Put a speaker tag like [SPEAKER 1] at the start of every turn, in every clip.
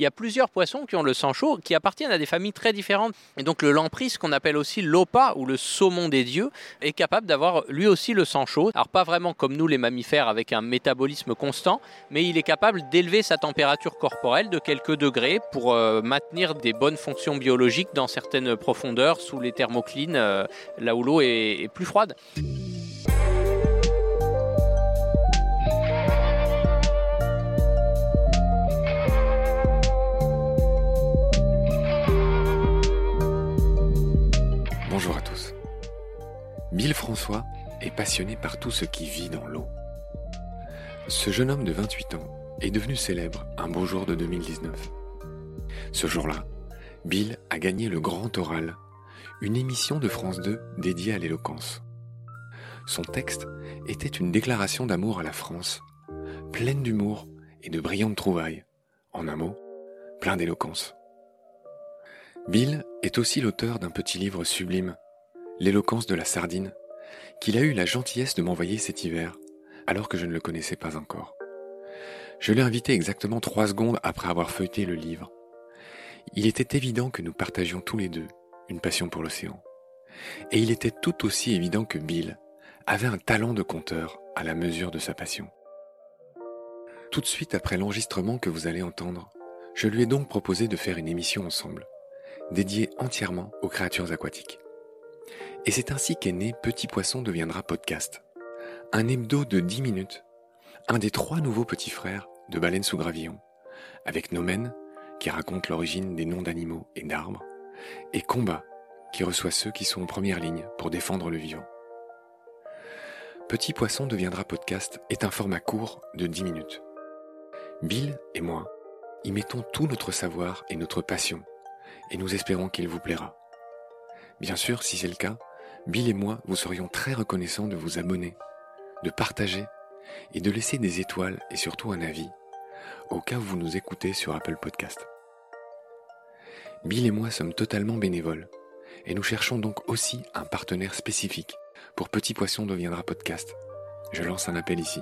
[SPEAKER 1] il y a plusieurs poissons qui ont le sang chaud, qui appartiennent à des familles très différentes. Et donc le lamprey, ce qu'on appelle aussi l'opa ou le saumon des dieux, est capable d'avoir lui aussi le sang chaud. Alors pas vraiment comme nous les mammifères avec un métabolisme constant, mais il est capable d'élever sa température corporelle de quelques degrés pour euh, maintenir des bonnes fonctions biologiques dans certaines profondeurs sous les thermoclines, euh, là où l'eau est plus froide.
[SPEAKER 2] Bill François est passionné par tout ce qui vit dans l'eau. Ce jeune homme de 28 ans est devenu célèbre un beau jour de 2019. Ce jour-là, Bill a gagné le Grand Oral, une émission de France 2 dédiée à l'éloquence. Son texte était une déclaration d'amour à la France, pleine d'humour et de brillantes trouvailles. En un mot, plein d'éloquence. Bill est aussi l'auteur d'un petit livre sublime, L'éloquence de la sardine, qu'il a eu la gentillesse de m'envoyer cet hiver, alors que je ne le connaissais pas encore. Je l'ai invité exactement trois secondes après avoir feuilleté le livre. Il était évident que nous partagions tous les deux une passion pour l'océan. Et il était tout aussi évident que Bill avait un talent de conteur à la mesure de sa passion. Tout de suite après l'enregistrement que vous allez entendre, je lui ai donc proposé de faire une émission ensemble, dédiée entièrement aux créatures aquatiques. Et c'est ainsi qu'est né Petit Poisson deviendra podcast. Un hebdo de 10 minutes, un des trois nouveaux petits frères de Baleine sous Gravillon, avec Nomen, qui raconte l'origine des noms d'animaux et d'arbres, et Combat, qui reçoit ceux qui sont en première ligne pour défendre le vivant. Petit Poisson deviendra podcast est un format court de 10 minutes. Bill et moi y mettons tout notre savoir et notre passion, et nous espérons qu'il vous plaira. Bien sûr, si c'est le cas, Bill et moi vous serions très reconnaissants de vous abonner, de partager et de laisser des étoiles et surtout un avis, au cas où vous nous écoutez sur Apple Podcast. Bill et moi sommes totalement bénévoles, et nous cherchons donc aussi un partenaire spécifique pour Petit Poisson deviendra podcast. Je lance un appel ici.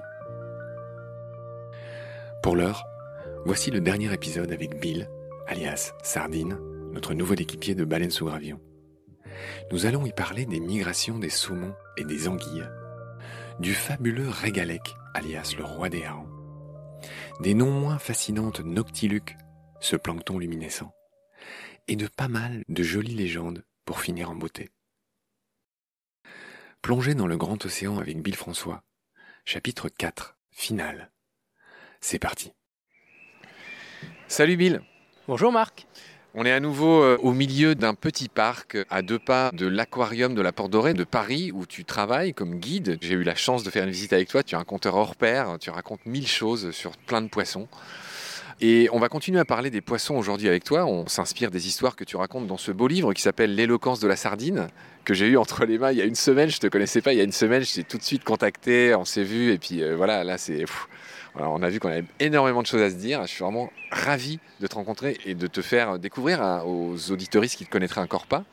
[SPEAKER 2] Pour l'heure, voici le dernier épisode avec Bill, alias Sardine, notre nouveau équipier de Baleine sous Gravillon. Nous allons y parler des migrations des saumons et des anguilles, du fabuleux Régalec, alias le roi des harengs, des non moins fascinantes Noctiluques, ce plancton luminescent, et de pas mal de jolies légendes pour finir en beauté. Plongez dans le grand océan avec Bill François, chapitre 4, finale. C'est parti. Salut Bill.
[SPEAKER 1] Bonjour Marc.
[SPEAKER 2] On est à nouveau euh, au milieu d'un petit parc à deux pas de l'aquarium de la Porte Dorée de Paris où tu travailles comme guide. J'ai eu la chance de faire une visite avec toi. Tu es un conteur hors pair. Tu racontes mille choses sur plein de poissons. Et on va continuer à parler des poissons aujourd'hui avec toi. On s'inspire des histoires que tu racontes dans ce beau livre qui s'appelle L'éloquence de la sardine, que j'ai eu entre les mains il y a une semaine. Je te connaissais pas il y a une semaine. Je t'ai tout de suite contacté, on s'est vu. Et puis euh, voilà, là c'est. On a vu qu'on avait énormément de choses à se dire. Je suis vraiment ravi de te rencontrer et de te faire découvrir hein, aux auditoristes qui ne te connaîtraient encore pas.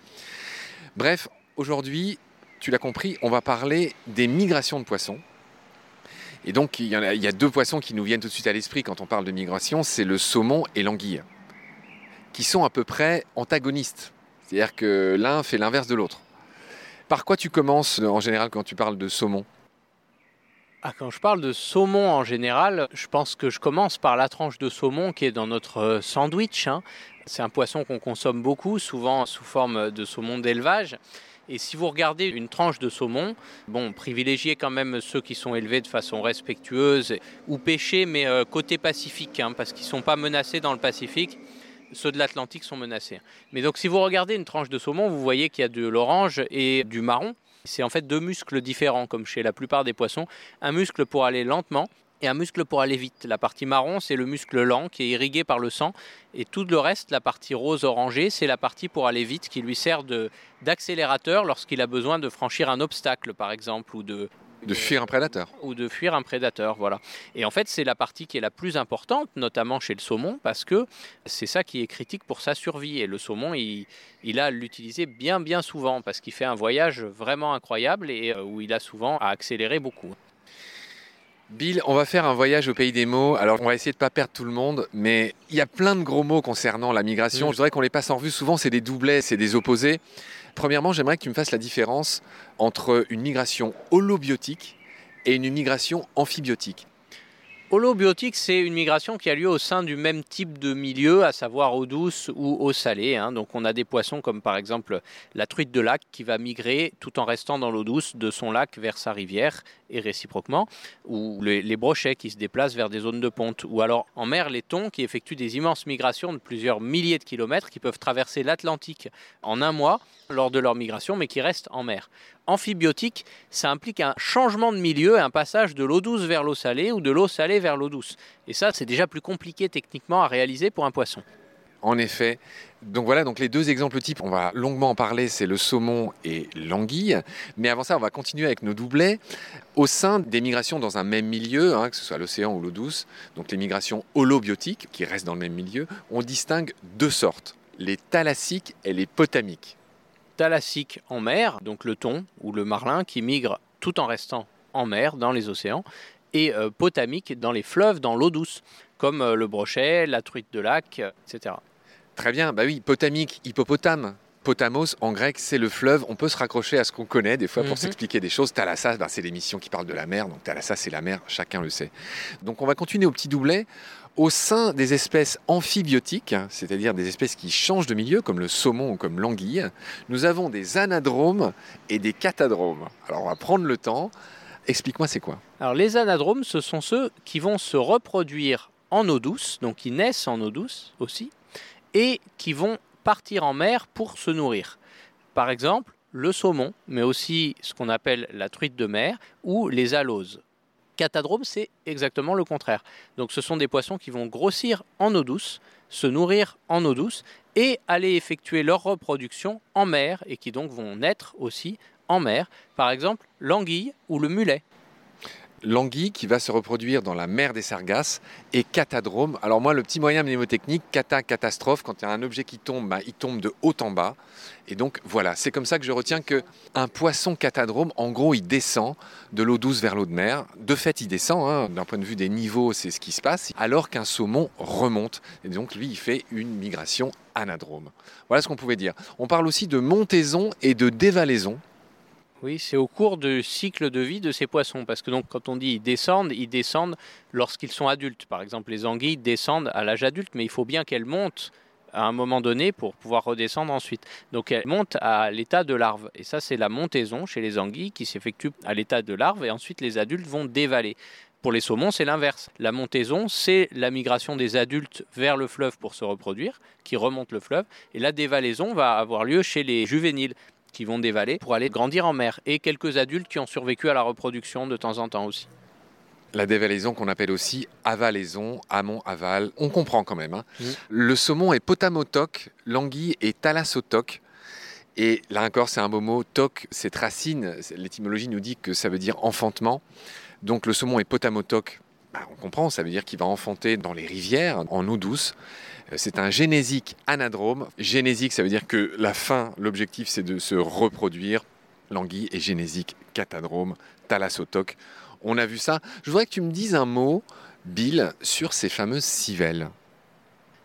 [SPEAKER 2] Bref, aujourd'hui, tu l'as compris, on va parler des migrations de poissons. Et donc, il y, a, deux poissons qui nous viennent tout de suite à l'esprit quand on parle de migration, c'est le saumon et l'anguille, qui sont à peu près antagonistes. C'est-à-dire que l'un fait l'inverse de l'autre. Par quoi tu commences en général quand tu parles de saumon?
[SPEAKER 1] Ah, quand je parle de saumon en général, je pense que je commence par la tranche de saumon qui est dans notre sandwich. Hein. C'est un poisson qu'on consomme beaucoup, souvent sous forme de saumon d'élevage. Et si vous regardez une tranche de saumon, bon, privilégiez quand même ceux qui sont élevés de façon respectueuse ou pêchés, mais euh, côté Pacifique, hein, parce qu'ils ne sont pas menacés dans le Pacifique. Ceux de l'Atlantique sont menacés. Mais donc, si vous regardez une tranche de saumon, vous voyez qu'il y a de l'orange et du marron. C'est en fait deux muscles différents, comme chez la plupart des poissons. Un muscle pour aller lentement et un muscle pour aller vite. La partie marron, c'est le muscle lent qui est irrigué par le sang. Et tout le reste, la partie rose-orangée, c'est la partie pour aller vite qui lui sert d'accélérateur lorsqu'il a besoin de franchir un obstacle, par exemple, ou de,
[SPEAKER 2] de fuir un prédateur.
[SPEAKER 1] Ou de fuir un prédateur, voilà. Et en fait, c'est la partie qui est la plus importante, notamment chez le saumon, parce que c'est ça qui est critique pour sa survie. Et le saumon, il, il a l'utiliser bien, bien souvent, parce qu'il fait un voyage vraiment incroyable et où il a souvent à accélérer beaucoup.
[SPEAKER 2] Bill, on va faire un voyage au pays des mots. Alors, on va essayer de ne pas perdre tout le monde, mais il y a plein de gros mots concernant la migration. Mm. Je voudrais qu'on les passe en revue. Souvent, c'est des doublets, c'est des opposés. Premièrement, j'aimerais que tu me fasses la différence entre une migration holobiotique et une migration amphibiotique.
[SPEAKER 1] Holobiotique, c'est une migration qui a lieu au sein du même type de milieu, à savoir eau douce ou eau salée. Hein. Donc on a des poissons comme par exemple la truite de lac qui va migrer tout en restant dans l'eau douce de son lac vers sa rivière et réciproquement, ou les, brochets qui se déplacent vers des zones de ponte, ou alors en mer les thons qui effectuent des immenses migrations de plusieurs milliers de kilomètres qui peuvent traverser l'Atlantique en un mois lors de leur migration, mais qui restent en mer. Amphibiotique, ça implique un changement de milieu, un passage de l'eau douce vers l'eau salée ou de l'eau salée vers l'eau douce. Et ça, c'est déjà plus compliqué techniquement à réaliser pour un poisson.
[SPEAKER 2] En effet. Donc voilà, donc les deux exemples types, on va longuement en parler, c'est le saumon et l'anguille. Mais avant ça, on va continuer avec nos doublets. Au sein des migrations dans un même milieu, hein, que ce soit l'océan ou l'eau douce, donc les migrations holobiotiques, qui restent dans le même milieu, on distingue deux sortes, les thalassiques et les potamiques.
[SPEAKER 1] Thalassiques en mer, donc le thon ou le marlin qui migre tout en restant en mer, dans les océans, et euh, potamiques dans les fleuves, dans l'eau douce, comme euh, le brochet, la truite de lac, etc.
[SPEAKER 2] Très bien, bah oui, potamique, hippopotame. Potamos, en grec, c'est le fleuve. On peut se raccrocher à ce qu'on connaît des fois pour mhm. s'expliquer des choses. Thalassa, bah, c'est l'émission qui parle de la mer. Donc Thalassa, c'est la mer, chacun le sait. Donc on va continuer au petit doublet. Au sein des espèces amphibiotiques, c'est-à-dire des espèces qui changent de milieu, comme le saumon ou comme l'anguille, nous avons des anadromes et des catadromes. Alors on va prendre le temps. Explique-moi c'est quoi?
[SPEAKER 1] Alors les anadromes, ce sont ceux qui vont se reproduire en eau douce, donc qui naissent en eau douce aussi, et qui vont partir en mer pour se nourrir. Par exemple, le saumon, mais aussi ce qu'on appelle la truite de mer ou les aloses. Catadrome, c'est exactement le contraire. Donc ce sont des poissons qui vont grossir en eau douce, se nourrir en eau douce et aller effectuer leur reproduction en mer et qui donc vont naître aussi en mer. Par exemple, l'anguille ou le mulet
[SPEAKER 2] l'anguille qui va se reproduire dans la mer des Sargasses et catadrome. Alors moi, le petit moyen mnémotechnique, cata, catastrophe, quand il y a un objet qui tombe, bah, il tombe de haut en bas. Et donc voilà, c'est comme ça que je retiens que un poisson catadrome, en gros, il descend de l'eau douce vers l'eau de mer. De fait, il descend, hein. d'un point de vue des niveaux, c'est ce qui se passe, alors qu'un saumon remonte. Et donc lui, il fait une migration anadrome. Voilà ce qu'on pouvait dire. On parle aussi de montaison et de dévalaison.
[SPEAKER 1] Oui, c'est au cours du cycle de vie de ces poissons. Parce que donc, quand on dit ils descendent, ils descendent lorsqu'ils sont adultes. Par exemple, les anguilles descendent à l'âge adulte, mais il faut bien qu'elles montent à un moment donné pour pouvoir redescendre ensuite. Donc elles montent à l'état de larve. Et ça, c'est la montaison chez les anguilles qui s'effectue à l'état de larve et ensuite les adultes vont dévaler. Pour les saumons, c'est l'inverse. La montaison, c'est la migration des adultes vers le fleuve pour se reproduire, qui remontent le fleuve. Et la dévalaison va avoir lieu chez les juvéniles qui vont dévaler pour aller grandir en mer, et quelques adultes qui ont survécu à la reproduction de temps en temps aussi.
[SPEAKER 2] La dévalaison qu'on appelle aussi avalaison, amont-aval, on comprend quand même. Hein. Mmh. Le saumon est potamotoc, l'anguille est thalassotoc. Et là encore, c'est un beau mot. Toc, cette racine, l'étymologie nous dit que ça veut dire enfantement. Donc le saumon est potamotoc, bah, on comprend, ça veut dire qu'il va enfanter dans les rivières, en eau douce. C'est un génésique anadrome. Génésique, ça veut dire que la fin, l'objectif, c'est de se reproduire. L'anguille est génésique catadrome, thalassotoc. On a vu ça. Je voudrais que tu me dises un mot, Bill, sur ces fameuses civelles.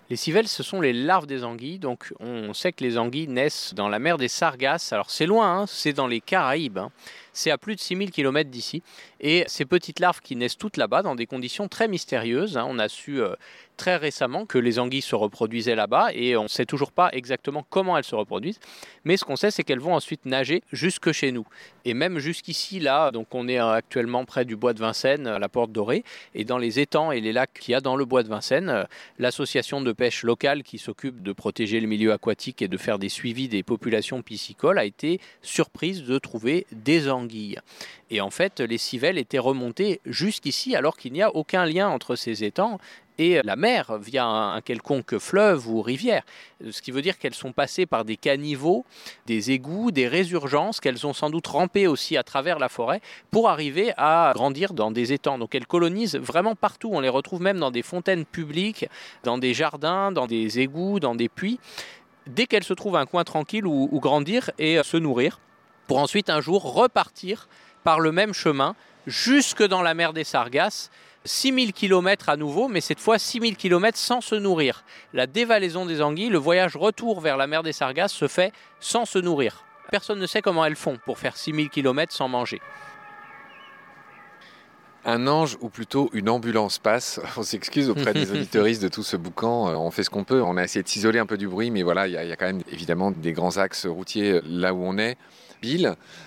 [SPEAKER 1] Les civelles, ce sont les larves des anguilles. Donc, on sait que les anguilles naissent dans la mer des Sargasses. Alors, c'est loin, hein, c'est dans les Caraïbes. Hein. C'est à plus de 6000 km d'ici. Et ces petites larves qui naissent toutes là-bas dans des conditions très mystérieuses. Hein. On a su euh, très récemment que les anguilles se reproduisaient là-bas et on ne sait toujours pas exactement comment elles se reproduisent. Mais ce qu'on sait, c'est qu'elles vont ensuite nager jusque chez nous. Et même jusqu'ici, là, donc on est euh, actuellement près du bois de Vincennes, à la porte dorée. Et dans les étangs et les lacs qu'il y a dans le bois de Vincennes, euh, l'association de pêche locale qui s'occupe de protéger le milieu aquatique et de faire des suivis des populations piscicoles a été surprise de trouver des anguilles. Et en fait, les civelles étaient remontées jusqu'ici alors qu'il n'y a aucun lien entre ces étangs et la mer via un, quelconque fleuve ou rivière. Ce qui veut dire qu'elles sont passées par des caniveaux, des égouts, des résurgences, qu'elles ont sans doute rampé aussi à travers la forêt pour arriver à grandir dans des étangs. Donc elles colonisent vraiment partout. On les retrouve même dans des fontaines publiques, dans des jardins, dans des égouts, dans des puits. Dès qu'elles se trouvent un coin tranquille où, grandir et se nourrir, pour ensuite un jour repartir par le même chemin jusque dans la mer des Sargasses. 6000 km à nouveau, mais cette fois 6000 km sans se nourrir. La dévalaison des anguilles, le voyage retour vers la mer des Sargasses se fait sans se nourrir. Personne ne sait comment elles font pour faire 6000 km sans manger.
[SPEAKER 2] Un ange ou plutôt une ambulance passe. On s'excuse auprès des auditoristes de tout ce boucan. Euh, on fait ce qu'on peut. On a essayé de s'isoler un peu du bruit, mais voilà, il y, a quand même évidemment des grands axes routiers euh, là où on est.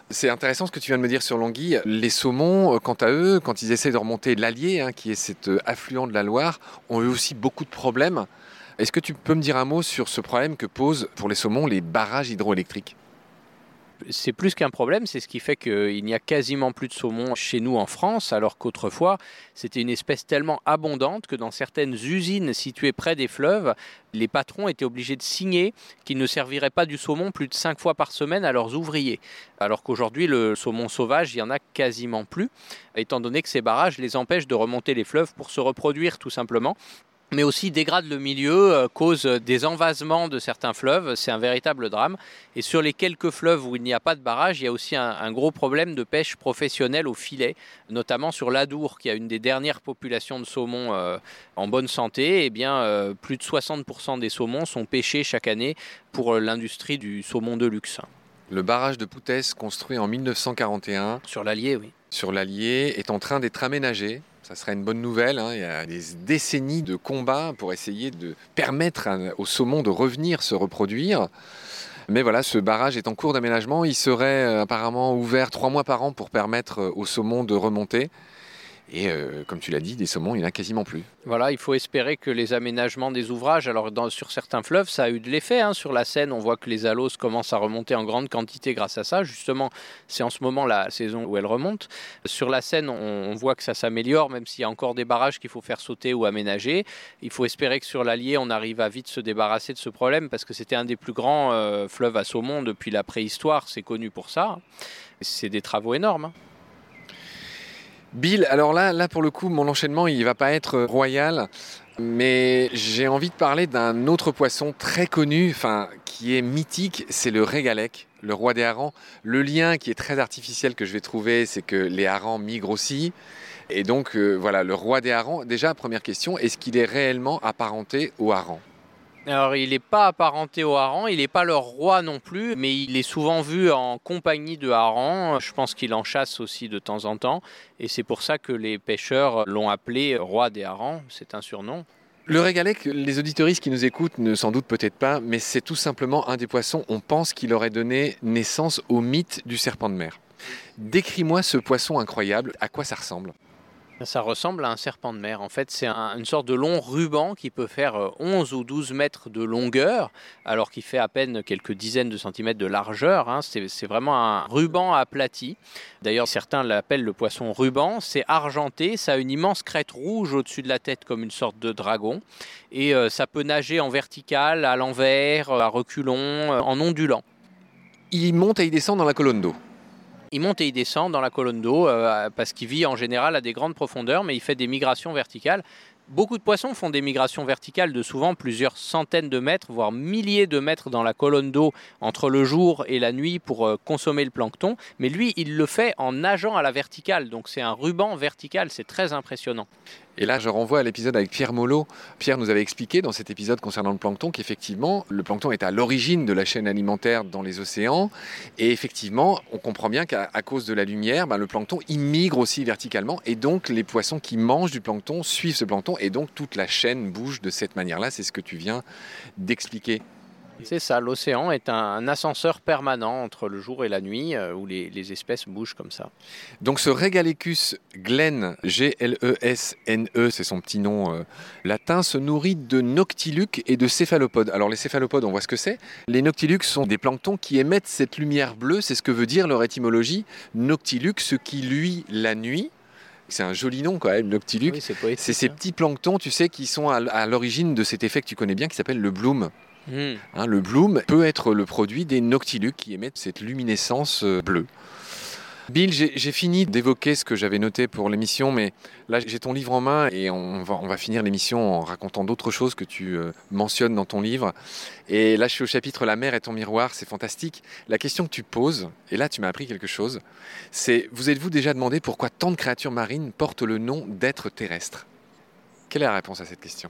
[SPEAKER 2] C'est intéressant ce que tu viens de me dire sur l'anguille. Les saumons, euh, quant à eux, quand ils essaient de remonter l'Allier, hein, qui est cet affluent de la Loire, ont eu aussi beaucoup de problèmes. Est-ce que tu peux me dire un mot sur ce problème que posent pour les saumons les barrages hydroélectriques?
[SPEAKER 1] C'est plus qu'un problème, c'est ce qui fait qu'il n'y a quasiment plus de saumon chez nous en France, alors qu'autrefois, c'était une espèce tellement abondante que dans certaines usines situées près des fleuves, les patrons étaient obligés de signer qu'ils ne serviraient pas du saumon plus de 5 fois par semaine à leurs ouvriers. Alors qu'aujourd'hui, le saumon sauvage, il n'y en a quasiment plus, étant donné que ces barrages les empêchent de remonter les fleuves pour se reproduire tout simplement mais aussi dégrade le milieu, euh, cause des envasements de certains fleuves. C'est un véritable drame. Et sur les quelques fleuves où il n'y a pas de barrage, il y a aussi un, gros problème de pêche professionnelle au filet, notamment sur l'Adour, qui a une des dernières populations de saumon euh, en bonne santé. Eh bien, euh, plus de 60% des saumons sont pêchés chaque année pour l'industrie du saumon de luxe.
[SPEAKER 2] Le barrage de Poutès, construit en 1941,
[SPEAKER 1] sur l'Allier, oui.
[SPEAKER 2] Sur l'Allier, est en train d'être aménagé ça serait une bonne nouvelle. Hein. Il y a des décennies de combats pour essayer de permettre au saumon de revenir se reproduire. Mais voilà, ce barrage est en cours d'aménagement. Il serait euh, apparemment ouvert trois mois par an pour permettre euh, au saumon de remonter. Et euh, comme tu l'as dit, des saumons, il n'y en a quasiment plus.
[SPEAKER 1] Voilà, il faut espérer que les aménagements des ouvrages, alors sur certains fleuves, ça a eu de l'effet. Hein. Sur la Seine, on voit que les aloses commencent à remonter en grande quantité grâce à ça. Justement, c'est en ce moment la saison où elles remontent. Sur la Seine, on, voit que ça s'améliore, même s'il y a encore des barrages qu'il faut faire sauter ou aménager. Il faut espérer que sur l'Allier, on arrive à vite se débarrasser de ce problème, parce que c'était un des plus grands euh, fleuves à saumon depuis la préhistoire. C'est connu pour ça. C'est des travaux énormes. Hein.
[SPEAKER 2] Bill, alors là, pour le coup, mon enchaînement, il va pas être royal, mais j'ai envie de parler d'un autre poisson très connu, enfin qui est mythique, c'est le régalec, le roi des harengs. Le lien qui est très artificiel que je vais trouver, c'est que les harengs migrent aussi. Et donc euh, voilà, le roi des harengs. Déjà, première question, est-ce qu'il est réellement apparenté au hareng
[SPEAKER 1] alors, il n'est pas apparenté au hareng, il n'est pas leur roi non plus, mais il est souvent vu en compagnie de harengs. Je pense qu'il en chasse aussi de temps en temps, et c'est pour ça que les pêcheurs l'ont appelé roi des harengs. C'est un surnom.
[SPEAKER 2] Le régalec, les auditoristes qui nous écoutent ne s'en doutent peut-être pas, mais c'est tout simplement un des poissons. On pense qu'il aurait donné naissance au mythe du serpent de mer. Décris-moi ce poisson incroyable, à quoi ça ressemble
[SPEAKER 1] ça ressemble à un serpent de mer. En fait, c'est une sorte de long ruban qui peut faire 11 euh, ou 12 mètres de longueur, alors qu'il fait à peine quelques dizaines de centimètres de largeur. Hein. C'est vraiment un ruban aplati. D'ailleurs, certains l'appellent le poisson ruban. C'est argenté, ça a une immense crête rouge au-dessus de la tête comme une sorte de dragon. Et euh, ça peut nager en vertical, à l'envers, à reculons, euh, en ondulant.
[SPEAKER 2] Il monte et il descend dans la colonne d'eau
[SPEAKER 1] il monte et il descend dans la colonne d'eau euh, parce qu'il vit en général à des grandes profondeurs, mais il fait des migrations verticales. Beaucoup de poissons font des migrations verticales de souvent plusieurs centaines de mètres, voire milliers de mètres dans la colonne d'eau entre le jour et la nuit pour euh, consommer le plancton. Mais lui, il le fait en nageant à la verticale. Donc c'est un ruban vertical, c'est très impressionnant.
[SPEAKER 2] Et là, je renvoie à l'épisode avec Pierre Molot. Pierre nous avait expliqué dans cet épisode concernant le plancton qu'effectivement, le plancton est à l'origine de la chaîne alimentaire dans les océans. Et effectivement, on comprend bien qu'à cause de la lumière, ben, le plancton immigre aussi verticalement. Et donc, les poissons qui mangent du plancton suivent ce plancton. Et donc, toute la chaîne bouge de cette manière-là. C'est ce que tu viens d'expliquer.
[SPEAKER 1] C'est ça, l'océan est un, ascenseur permanent entre le jour et la nuit euh, où les, espèces bougent comme ça.
[SPEAKER 2] Donc ce Regalecus glen, G-L-E-S-N-E, e, c'est son petit nom euh, latin, se nourrit de noctiluques et de céphalopodes. Alors les céphalopodes, on voit ce que c'est. Les noctiluques sont des planctons qui émettent cette lumière bleue, c'est ce que veut dire leur étymologie. Noctiluc, ce qui luit la nuit, c'est un joli nom quand même, Noctiluc. c'est ces hein. petits planctons, tu sais, qui sont à l'origine de cet effet que tu connais bien qui s'appelle le bloom. Hmm. Hein, le bloom peut être le produit des noctiluques qui émettent cette luminescence euh, bleue. Bill, j'ai fini d'évoquer ce que j'avais noté pour l'émission, mais là j'ai ton livre en main et on va, finir l'émission en racontant d'autres choses que tu euh, mentionnes dans ton livre. Et là je suis au chapitre La mer est ton miroir, c'est fantastique. La question que tu poses, et là tu m'as appris quelque chose, c'est vous êtes-vous déjà demandé pourquoi tant de créatures marines portent le nom d'êtres terrestres? Quelle est la réponse à cette question?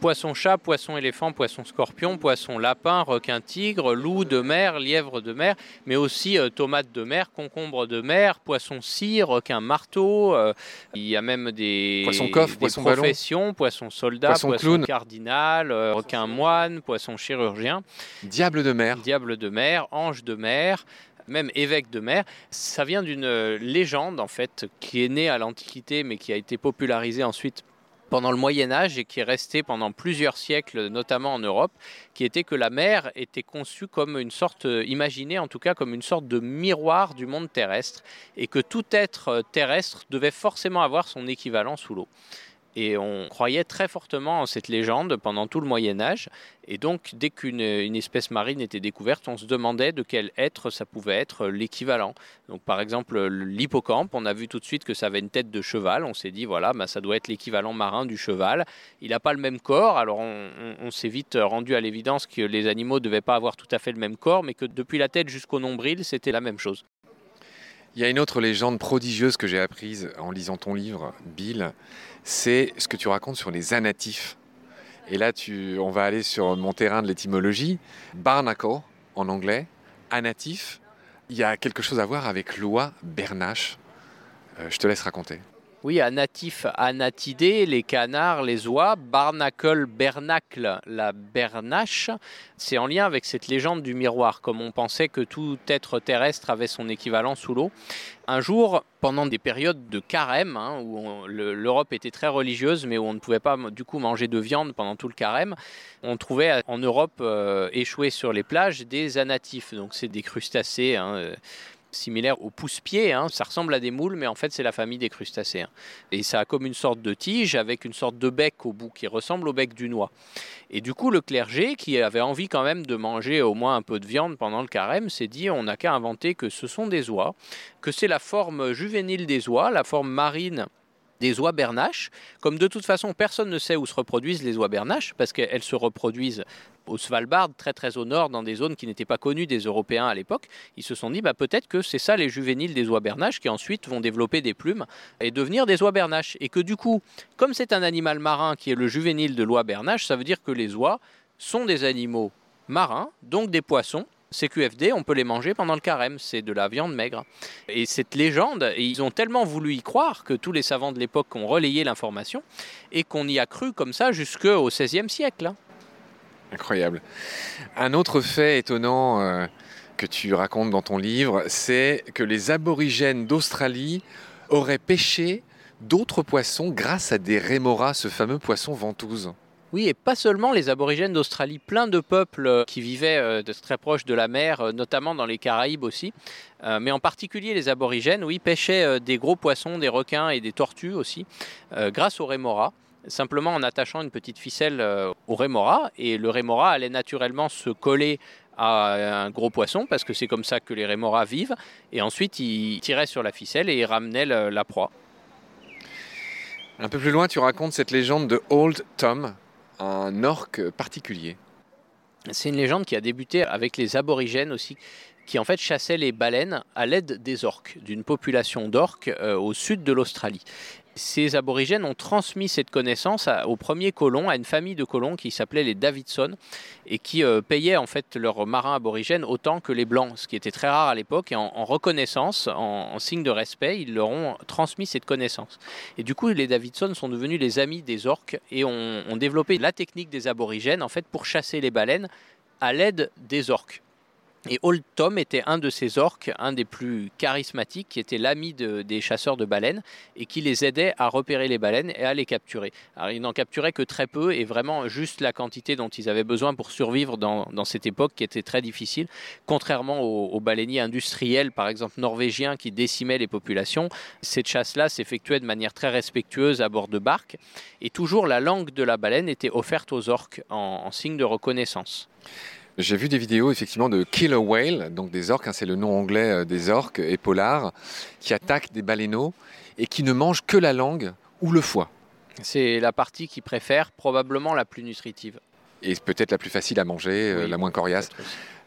[SPEAKER 1] Poisson-chat, poisson-éléphant, poisson-scorpion, poisson-lapin, requin-tigre, loup de mer, lièvre de mer, mais aussi euh, tomate de mer, concombre de mer, poisson-scie, requin-marteau. Euh, il y a même des,
[SPEAKER 2] poisson-coffre, poisson
[SPEAKER 1] professions, poisson-soldat, poisson-cardinal, euh, requin-moine, poisson-chirurgien.
[SPEAKER 2] Diable de mer.
[SPEAKER 1] Diable de mer, ange de mer même évêque de mer. Ça vient d'une légende en fait qui est née à l'Antiquité mais qui a été popularisée ensuite pendant le Moyen Âge et qui est resté pendant plusieurs siècles, notamment en Europe, qui était que la mer était conçue comme une sorte, euh, imaginée en tout cas comme une sorte de miroir du monde terrestre, et que tout être euh, terrestre devait forcément avoir son équivalent sous l'eau. Et on croyait très fortement en cette légende pendant tout le Moyen Âge. Et donc, dès qu'une espèce marine était découverte, on se demandait de quel être ça pouvait être l'équivalent. Donc, par exemple, l'hippocampe, on a vu tout de suite que ça avait une tête de cheval. On s'est dit, voilà, bah, ça doit être l'équivalent marin du cheval. Il n'a pas le même corps. Alors, on, s'est vite rendu à l'évidence que les animaux ne devaient pas avoir tout à fait le même corps, mais que depuis la tête jusqu'au nombril, c'était la même chose.
[SPEAKER 2] Il y a une autre légende prodigieuse que j'ai apprise en lisant ton livre, Bill c'est ce que tu racontes sur les anatifs. Et là, tu, on va aller sur mon terrain de l'étymologie. Barnacle, en anglais, anatif. Il y a quelque chose à voir avec l'oie bernache. Euh, je te laisse raconter.
[SPEAKER 1] Oui, à natif, anatidé, les canards, les oies, barnacle, bernacle, la bernache. C'est en lien avec cette légende du miroir, comme on pensait que tout être terrestre avait son équivalent sous l'eau. Un jour, pendant des périodes de carême, hein, où l'Europe était très religieuse, mais où on ne pouvait pas du coup manger de viande pendant tout le carême, on trouvait en Europe euh, échoués sur les plages des anatifs. Donc c'est des crustacés. Hein, euh, similaire aux pousse-pieds. Hein. Ça ressemble à des moules, mais en fait, c'est la famille des crustacés. Et ça a comme une sorte de tige avec une sorte de bec au bout qui ressemble au bec du noix. Et du coup, le clergé, qui avait envie quand même de manger au moins un peu de viande pendant le carême, s'est dit on n'a qu'à inventer que ce sont des oies, que c'est la forme juvénile des oies, la forme marine des oies bernaches. Comme de toute façon, personne ne sait où se reproduisent les oies bernaches, parce qu'elles se reproduisent au Svalbard, très très au nord, dans des zones qui n'étaient pas connues des Européens à l'époque. Ils se sont dit, bah, peut-être que c'est ça les juvéniles des oies bernaches qui ensuite vont développer des plumes et devenir des oies bernaches. Et que du coup, comme c'est un animal marin qui est le juvénile de l'oie bernache, ça veut dire que les oies sont des animaux marins, donc des poissons, CQFD, on peut les manger pendant le carême, c'est de la viande maigre. Et cette légende, ils ont tellement voulu y croire que tous les savants de l'époque ont relayé l'information et qu'on y a cru comme ça jusqu'au XVIe siècle. Hein.
[SPEAKER 2] Incroyable. Un autre fait étonnant euh, que tu racontes dans ton livre, c'est que les aborigènes d'Australie auraient pêché d'autres poissons grâce à des rémoras, ce fameux poisson ventouse.
[SPEAKER 1] Oui, et pas seulement les aborigènes d'Australie, plein de peuples euh, qui vivaient euh, très proches de la mer, euh, notamment dans les Caraïbes aussi. mais en particulier les aborigènes, oui, pêchaient des gros poissons, des requins et des tortues aussi, grâce au rémora simplement en attachant une petite ficelle au rémora. Et le rémora allait naturellement se coller à un gros poisson, parce que c'est comme ça que les rémoras vivent. Et ensuite, il tirait sur la ficelle et il ramenait la proie.
[SPEAKER 2] Un peu plus loin, tu racontes cette légende de Old Tom, un orque particulier.
[SPEAKER 1] C'est une légende qui a débuté avec les aborigènes aussi, qui en fait chassaient les baleines à l'aide des orques, d'une population d'orques euh, au sud de l'Australie ces aborigènes ont transmis cette connaissance aux premiers colons, à une famille de colons qui s'appelait les Davidson et qui euh, payaient en fait leurs marins aborigènes autant que les blancs, ce qui était très rare à l'époque. Et en, reconnaissance, en, signe de respect, ils leur ont transmis cette connaissance. Et du coup, les Davidson sont devenus les amis des orques et ont, ont développé la technique des aborigènes en fait pour chasser les baleines à l'aide des orques. Et Old Tom était un de ces orques, un des plus charismatiques, qui était l'ami des chasseurs de baleines et qui les aidait à repérer les baleines et à les capturer. Alors, ils n'en capturaient que très peu et vraiment juste la quantité dont ils avaient besoin pour survivre dans, cette époque qui était très difficile. Contrairement aux, baleiniers industriels, par exemple norvégiens, qui décimaient les populations, cette chasse-là s'effectuait de manière très respectueuse à bord de barques et toujours la langue de la baleine était offerte aux orques en signe de reconnaissance.
[SPEAKER 2] J'ai vu des vidéos effectivement de killer whale, donc des orques, hein, c'est le nom anglais euh, des orques et polars, qui attaquent des baleineaux et qui ne mangent que la langue ou le foie.
[SPEAKER 1] C'est la partie qu'ils préfèrent, probablement la plus nutritive.
[SPEAKER 2] Et peut-être la plus facile à manger, euh, la moins coriace.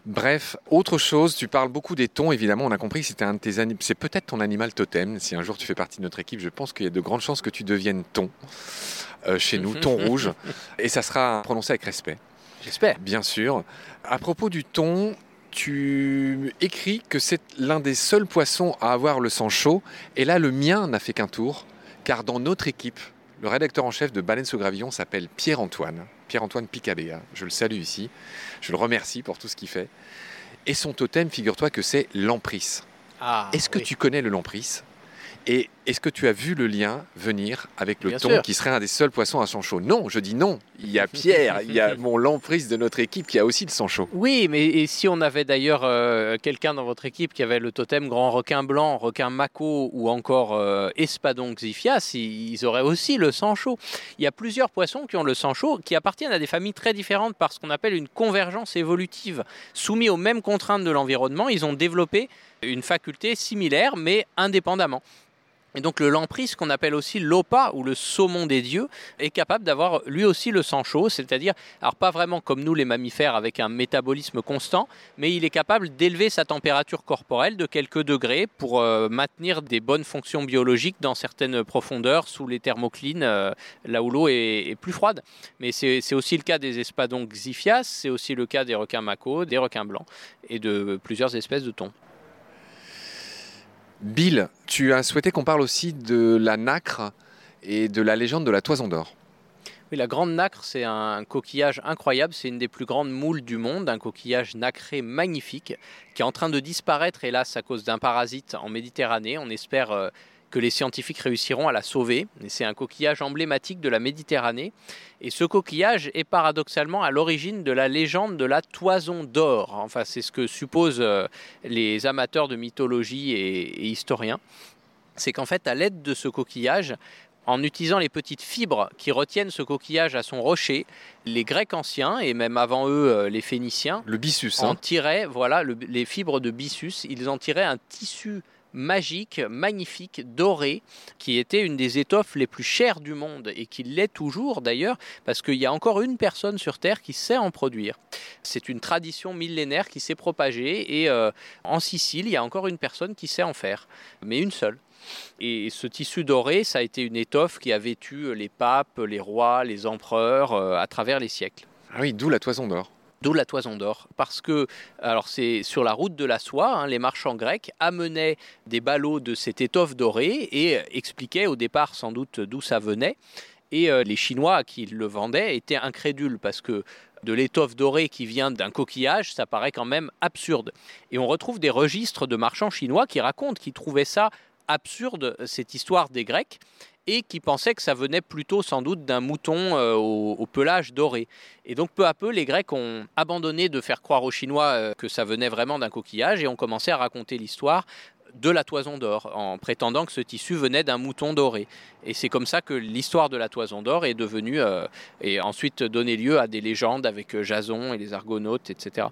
[SPEAKER 2] Bref, autre chose, tu parles beaucoup des thons, évidemment, on a compris que c'était un de tes c'est peut-être ton animal totem. Si un jour tu fais partie de notre équipe, je pense qu'il y a de grandes chances que tu deviennes thon euh, chez nous, thon rouge, et ça sera prononcé avec respect,
[SPEAKER 1] J'espère.
[SPEAKER 2] bien sûr. À propos du thon, tu écris que c'est l'un des seuls poissons à avoir le sang chaud, et là le mien n'a fait qu'un tour, car dans notre équipe, le rédacteur en chef de Baleine sous Gravillon s'appelle Pierre-Antoine, Pierre-Antoine Picabea. Je le salue ici, je le remercie pour tout ce qu'il fait. Et son totem, figure-toi que c'est l'empris.
[SPEAKER 1] Ah,
[SPEAKER 2] Est-ce que
[SPEAKER 1] oui.
[SPEAKER 2] tu connais le lampris Et est-ce que tu as vu le lien venir avec le
[SPEAKER 1] Bien
[SPEAKER 2] thon
[SPEAKER 1] sûr.
[SPEAKER 2] qui serait un des seuls poissons à sang chaud Non, je dis non. Il y a Pierre, il y a mon lampris de notre équipe qui a aussi le sang chaud.
[SPEAKER 1] Oui, mais et si on avait d'ailleurs euh, quelqu'un dans votre équipe qui avait le totem grand requin blanc, requin mako ou encore euh, espadon xiphias, ils, ils auraient aussi le sang chaud. Il y a plusieurs poissons qui ont le sang chaud, qui appartiennent à des familles très différentes par ce qu'on appelle une convergence évolutive. Soumis aux mêmes contraintes de l'environnement, ils ont développé une faculté similaire mais indépendamment. Et donc le lampris, qu'on appelle aussi l'opa ou le saumon des dieux, est capable d'avoir lui aussi le sang chaud, c'est-à-dire, alors pas vraiment comme nous les mammifères avec un métabolisme constant, mais il est capable d'élever sa température corporelle de quelques degrés pour euh, maintenir des bonnes fonctions biologiques dans certaines profondeurs sous les thermoclines, euh, là où l'eau est, plus froide. Mais c'est aussi le cas des espadons xiphias, c'est aussi le cas des requins mako, des requins blancs et de plusieurs espèces de thons.
[SPEAKER 2] Bill, tu as souhaité qu'on parle aussi de la nacre et de la légende de la toison d'or.
[SPEAKER 1] Oui, la grande nacre, c'est un coquillage incroyable. C'est une des plus grandes moules du monde, un coquillage nacré magnifique qui est en train de disparaître, hélas, à cause d'un parasite en Méditerranée. On espère euh, que les scientifiques réussiront à la sauver. C'est un coquillage emblématique de la Méditerranée. Et ce coquillage est paradoxalement à l'origine de la légende de la toison d'or. Enfin, c'est ce que supposent euh, les amateurs de mythologie et, et historiens. C'est qu'en fait, à l'aide de ce coquillage, en utilisant les petites fibres qui retiennent ce coquillage à son rocher, les Grecs anciens et même avant eux euh, les Phéniciens
[SPEAKER 2] Le byssus,
[SPEAKER 1] en
[SPEAKER 2] hein.
[SPEAKER 1] tiraient, voilà, le- les fibres de byssus, ils en tiraient un tissu magique, magnifique, doré, qui était une des étoffes les plus chères du monde et qui l'est toujours d'ailleurs, parce qu'il y a encore une personne sur Terre qui sait en produire. C'est une tradition millénaire qui s'est propagée et euh, en Sicile, il y a encore une personne qui sait en faire, mais une seule. Et ce tissu doré, ça a été une étoffe qui a vêtu les papes, les rois, les empereurs euh, à travers les siècles.
[SPEAKER 2] Ah oui, d'où la toison d'or.
[SPEAKER 1] D'où la toison d'or. Parce que, alors c'est sur la route de la soie, hein, les marchands grecs amenaient des ballots de cette étoffe dorée et euh, expliquaient au départ sans doute d'où ça venait. Et euh, les Chinois qui le vendaient étaient incrédules parce que de l'étoffe dorée qui vient d'un coquillage, ça paraît quand même absurde. Et on retrouve des registres de marchands chinois qui racontent qu'ils trouvaient ça absurde, cette histoire des Grecs, et qui pensaient que ça venait plutôt sans doute d'un mouton euh, au, pelage doré. Et donc peu à peu, les Grecs ont abandonné de faire croire aux Chinois euh, que ça venait vraiment d'un coquillage et ont commencé à raconter l'histoire de la toison d'or, en prétendant que ce tissu venait d'un mouton doré. Et c'est comme ça que l'histoire de la toison d'or est devenue, euh, et ensuite donné lieu à des légendes avec Jason et les Argonautes, etc.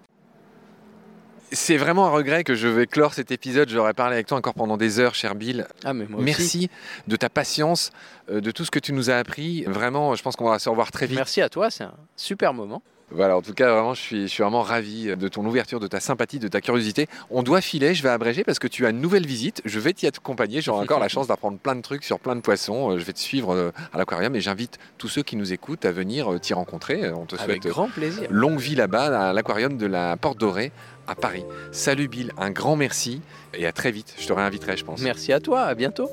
[SPEAKER 2] C'est vraiment un regret que je vais clore cet épisode. J'aurais parlé avec toi encore pendant des heures, cher Bill.
[SPEAKER 1] Ah, mais moi aussi.
[SPEAKER 2] Merci de ta patience, euh, de tout ce que tu nous as appris. Vraiment, je pense qu'on va se revoir très vite.
[SPEAKER 1] Merci à toi, c'est un super moment.
[SPEAKER 2] Voilà, en tout cas, vraiment, je suis, je suis vraiment ravi de ton ouverture, de ta sympathie, de ta curiosité. On doit filer, je vais abréger parce que tu as une nouvelle visite. Je vais t'y accompagner. J'aurai encore la chance d'apprendre plein de trucs sur plein de poissons. Euh, Je vais te suivre euh, à l'aquarium et j'invite tous ceux qui nous écoutent à venir euh, t'y rencontrer. On te
[SPEAKER 1] Avec
[SPEAKER 2] souhaite
[SPEAKER 1] grand plaisir.
[SPEAKER 2] longue vie là-bas, à l'aquarium de la Porte Dorée à Paris. Salut Bill, un grand merci et à très vite. Je te réinviterai, je pense.
[SPEAKER 1] Merci à toi, à bientôt.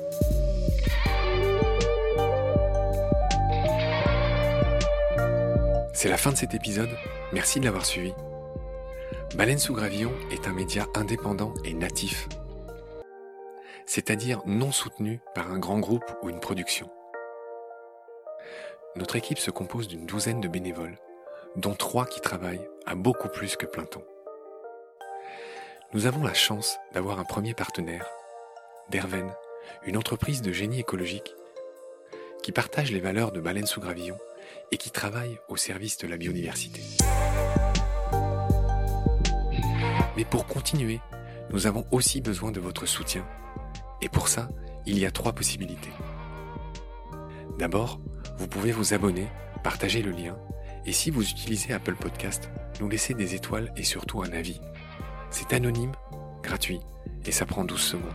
[SPEAKER 2] C'est la fin de cet épisode. Merci de l'avoir suivi. Baleine sous gravillon est un média indépendant et natif. C'est-à-dire non soutenu par un grand groupe ou une production. Notre équipe se compose d'une douzaine de bénévoles, dont trois qui travaillent à beaucoup plus que plein temps. Nous avons la chance d'avoir un premier partenaire, Derven, une entreprise de génie écologique qui partage les valeurs de Baleine sous gravillon et qui travaille au service de la biodiversité. Mais pour continuer, nous avons aussi besoin de votre soutien. Et pour ça, il y a trois possibilités. D'abord, vous pouvez vous abonner, partager le lien, et si vous utilisez Apple Podcast, nous laisser des étoiles et surtout un avis. C'est anonyme, gratuit, et ça prend 12 secondes.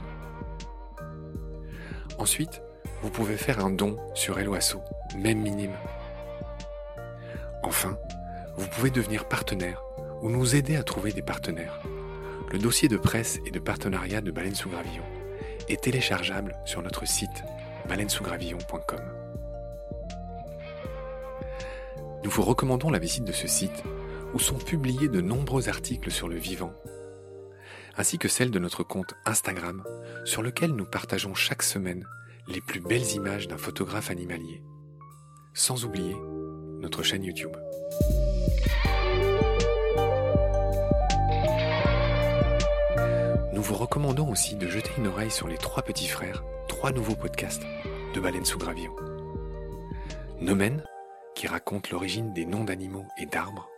[SPEAKER 2] Ensuite, vous pouvez faire un don sur Helloasso, même minime. Enfin, vous pouvez devenir partenaire ou nous aider à trouver des partenaires. Le dossier de presse et de partenariat de Baleine sous Gravillon est téléchargeable sur notre site baleinesousgravillon.com. Nous vous recommandons la visite de ce site où sont publiés de nombreux articles sur le vivant, ainsi que celle de notre compte Instagram sur lequel nous partageons chaque semaine les plus belles images d'un photographe animalier, sans oublier chaîne YouTube. Nous vous recommandons aussi de jeter une oreille sur les trois petits frères, trois nouveaux podcasts de Baleine sous Gravillon. Nomen, qui raconte l'origine des noms d'animaux et d'arbres.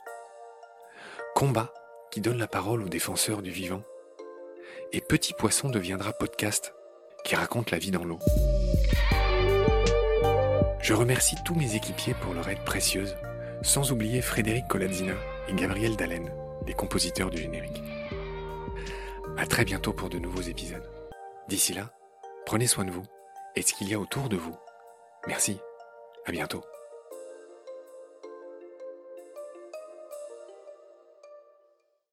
[SPEAKER 2] Combat, qui donne la parole aux défenseurs du vivant. Et Petit Poisson deviendra podcast, qui raconte la vie dans l'eau. Je remercie tous mes équipiers pour leur aide précieuse, sans oublier Frédéric Colazzina et Gabriel Dallen, les compositeurs du générique. À très bientôt pour de nouveaux épisodes. D'ici là, prenez soin de vous et de ce qu'il y a autour de vous. Merci. À bientôt.